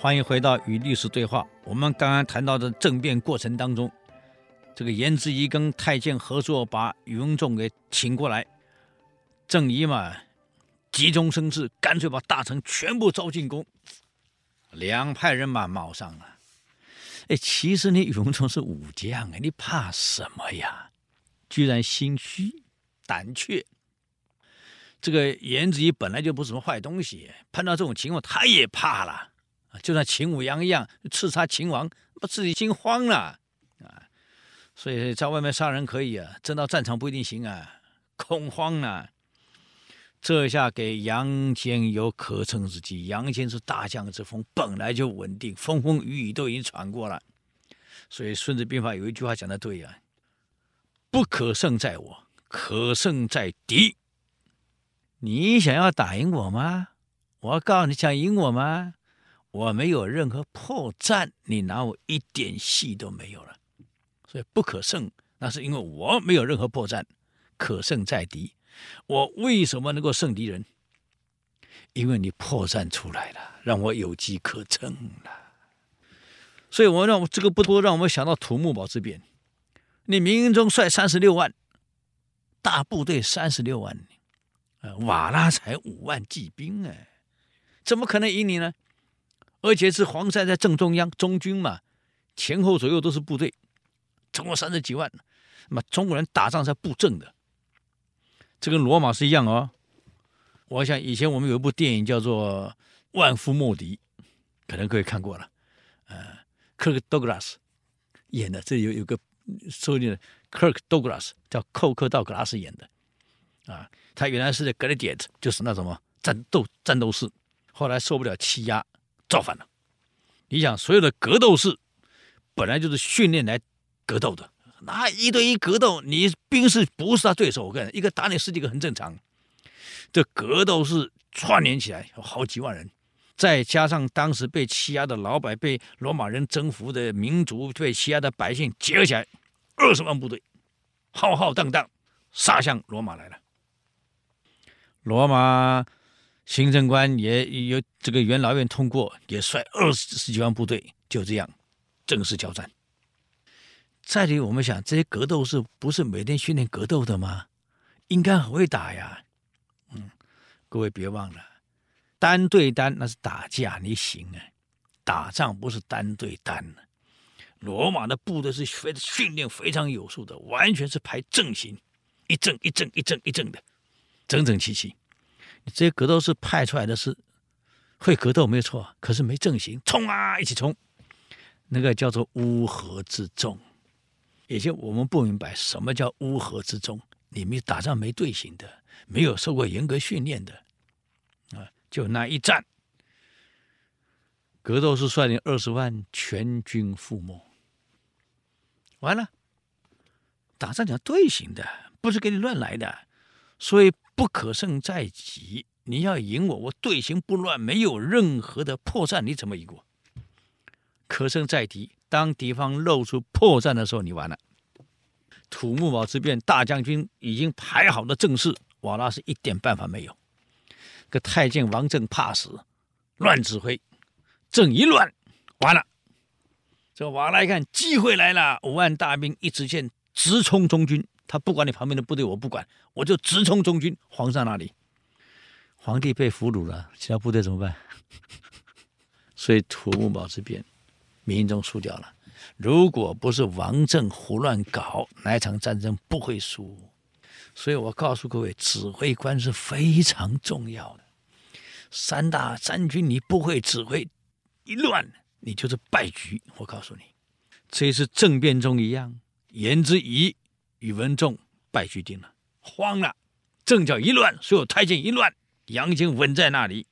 欢迎回到与历史对话。我们刚刚谈到的政变过程当中，这个颜之仪跟太监合作，把宇文仲给请过来。郑仪嘛，急中生智，干脆把大臣全部招进宫，两派人马卯上了。哎，其实你宇文仲是武将，哎，你怕什么呀？居然心虚胆怯。这个颜之仪本来就不是什么坏东西，碰到这种情况他也怕了。啊就像秦舞阳一样，刺杀秦王，把自己心慌了啊！所以在外面杀人可以啊，真到战场不一定行啊，恐慌了。这下给杨坚有可乘之机。杨坚是大将之风，本来就稳定，风风雨雨都已经闯过了。所以《孙子兵法》有一句话讲的对呀、啊：“不可胜在我，可胜在敌。”你想要打赢我吗？我告诉你，想赢我吗？我没有任何破绽，你拿我一点戏都没有了。所以不可胜，那是因为我没有任何破绽。可胜在敌，我为什么能够胜敌人？因为你破绽出来了，让我有机可乘了。所以，我让我这个不多，让我们想到土木堡之变。你明中率三十六万大部队，三十六万。瓦剌才五万骑兵哎，怎么可能赢你呢？而且是黄塞在正中央，中军嘛，前后左右都是部队，总共三十几万。那么中国人打仗是布阵的，这跟罗马是一样哦。我想以前我们有一部电影叫做《万夫莫敌》，可能各位看过了。呃，，Kirk Douglas 演的，这有有个说的克克·道格拉斯叫寇克·道格拉斯演的啊。他原来是在格雷迪特，就是那什么战斗战斗士，后来受不了欺压，造反了。你想，所有的格斗士本来就是训练来格斗的，那一对一格斗，你兵士不是他对手，我跟你，一个打你十几个很正常。这格斗士串联起来有好几万人，再加上当时被欺压的老百、被罗马人征服的民族、被欺压的百姓结合起来，二十万部队，浩浩荡荡杀向罗马来了。罗马行政官也有这个元老院通过，也率二十十几万部队，就这样正式交战。再里我们想，这些格斗士不是每天训练格斗的吗？应该很会打呀。嗯，各位别忘了，单对单那是打架，你行啊？打仗不是单对单。罗马的部队是非训练非常有素的，完全是排阵型，一阵一阵一阵一阵的。整整齐齐，这些格斗士派出来的是会格斗没有错，可是没阵型，冲啊，一起冲，那个叫做乌合之众。也就我们不明白什么叫乌合之众，你们打仗没队形的，没有受过严格训练的啊，就那一战，格斗士率领二十万全军覆没，完了，打仗讲队形的，不是给你乱来的，所以。不可胜在己，你要赢我，我队形不乱，没有任何的破绽，你怎么赢我？可胜在敌，当敌方露出破绽的时候，你完了。土木堡之变，大将军已经排好了阵势，瓦剌是一点办法没有。个太监王振怕死，乱指挥，阵一乱，完了。这瓦剌一看机会来了，五万大兵一支箭直冲中军。他不管你旁边的部队，我不管，我就直冲中军。皇上那里，皇帝被俘虏了，其他部队怎么办？所以土木堡之变，明中输掉了。如果不是王振胡乱搞，那一场战争不会输。所以我告诉各位，指挥官是非常重要的。三大三军你不会指挥，一乱你就是败局。我告诉你，这一次政变中一样，言之仪。宇文仲败局定了，慌了，阵脚一乱，所有太监一乱，杨坚稳在那里，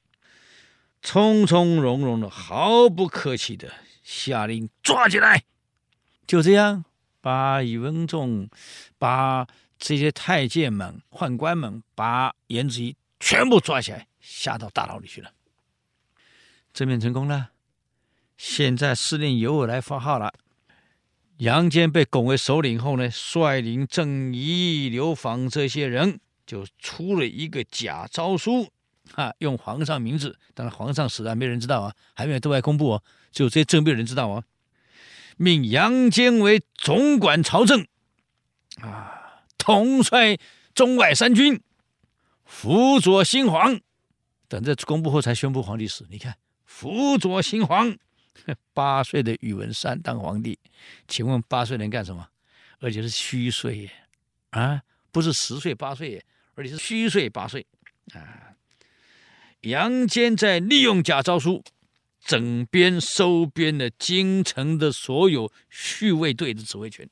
从从容容的，毫不客气的下令抓起来，就这样把宇文仲，把这些太监们、宦官们，把颜子仪全部抓起来，下到大牢里去了。政变成功了，现在司令由我来发号了。杨坚被拱为首领后呢，率领郑仪、刘访这些人就出了一个假诏书，啊，用皇上名字，当然皇上死了没人知道啊，还没有对外公布哦，只有这些政变人知道哦。命杨坚为总管朝政，啊，统帅中外三军，辅佐新皇。等这公布后才宣布皇帝死。你看，辅佐新皇，八岁的宇文山当皇帝，请问八岁能干什么？而且是虚岁耶，啊，不是十岁八岁耶，而且是虚岁八岁啊。杨坚在利用假诏书，整编收编了京城的所有护卫队的指挥权。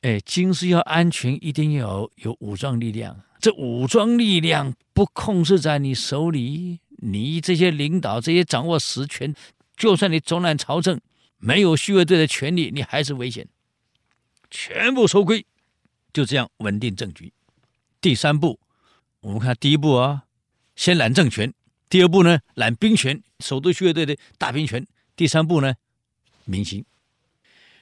哎，京师要安全，一定要有武装力量。这武装力量不控制在你手里，你这些领导、这些掌握实权，就算你总揽朝政，没有护卫队的权力，你还是危险。全部收归，就这样稳定政局。第三步，我们看第一步啊，先揽政权；第二步呢，揽兵权，首都护卫队的大兵权；第三步呢，民心。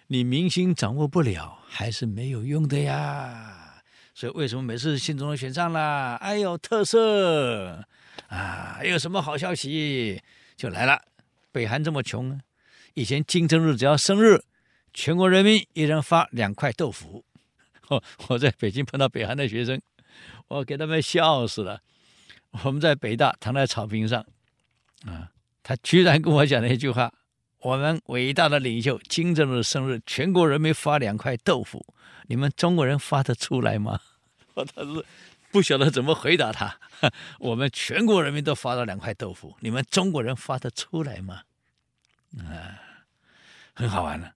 你民心掌握不了，还是没有用的呀。所以为什么每次新总统选上了，哎呦特色啊，有什么好消息就来了。北韩这么穷啊，以前金正日只要生日，全国人民一人发两块豆腐。我我在北京碰到北韩的学生，我给他们笑死了。我们在北大躺在草坪上，啊，他居然跟我讲了一句话：我们伟大的领袖金正日生日，全国人民发两块豆腐，你们中国人发得出来吗？我当时不晓得怎么回答他。我们全国人民都发了两块豆腐，你们中国人发得出来吗？啊，很好玩了。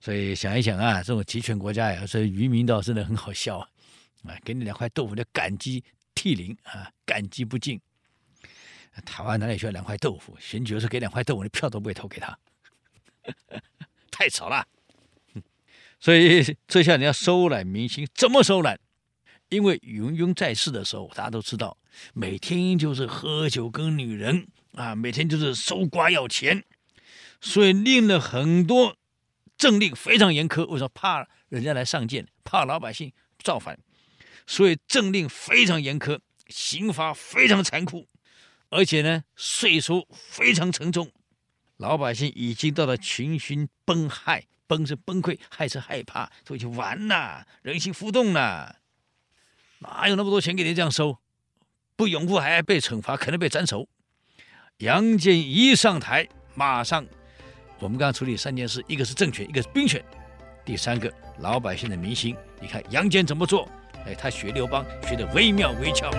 所以想一想啊，这种集权国家呀，这愚民倒真的很好笑啊！啊，给你两块豆腐就感激涕零啊，感激不尽。台湾哪里需要两块豆腐？选举时给两块豆腐，你票都不会投给他，太少了。所以这下你要收揽民心，怎么收揽？因为云云在世的时候，大家都知道，每天就是喝酒跟女人啊，每天就是搜刮要钱，所以令了很多政令非常严苛。为什么？怕人家来上谏，怕老百姓造反，所以政令非常严苛，刑罚非常残酷，而且呢，税收非常沉重。老百姓已经到了群心崩害，崩是崩溃，害是害怕，所以就完了，人心浮动了。哪有那么多钱给你这样收？不拥护还被惩罚，可能被斩首。杨坚一上台，马上我们刚刚处理三件事：一个是政权，一个是兵权，第三个老百姓的民心。你看杨坚怎么做？哎，他学刘邦学得惟妙惟肖。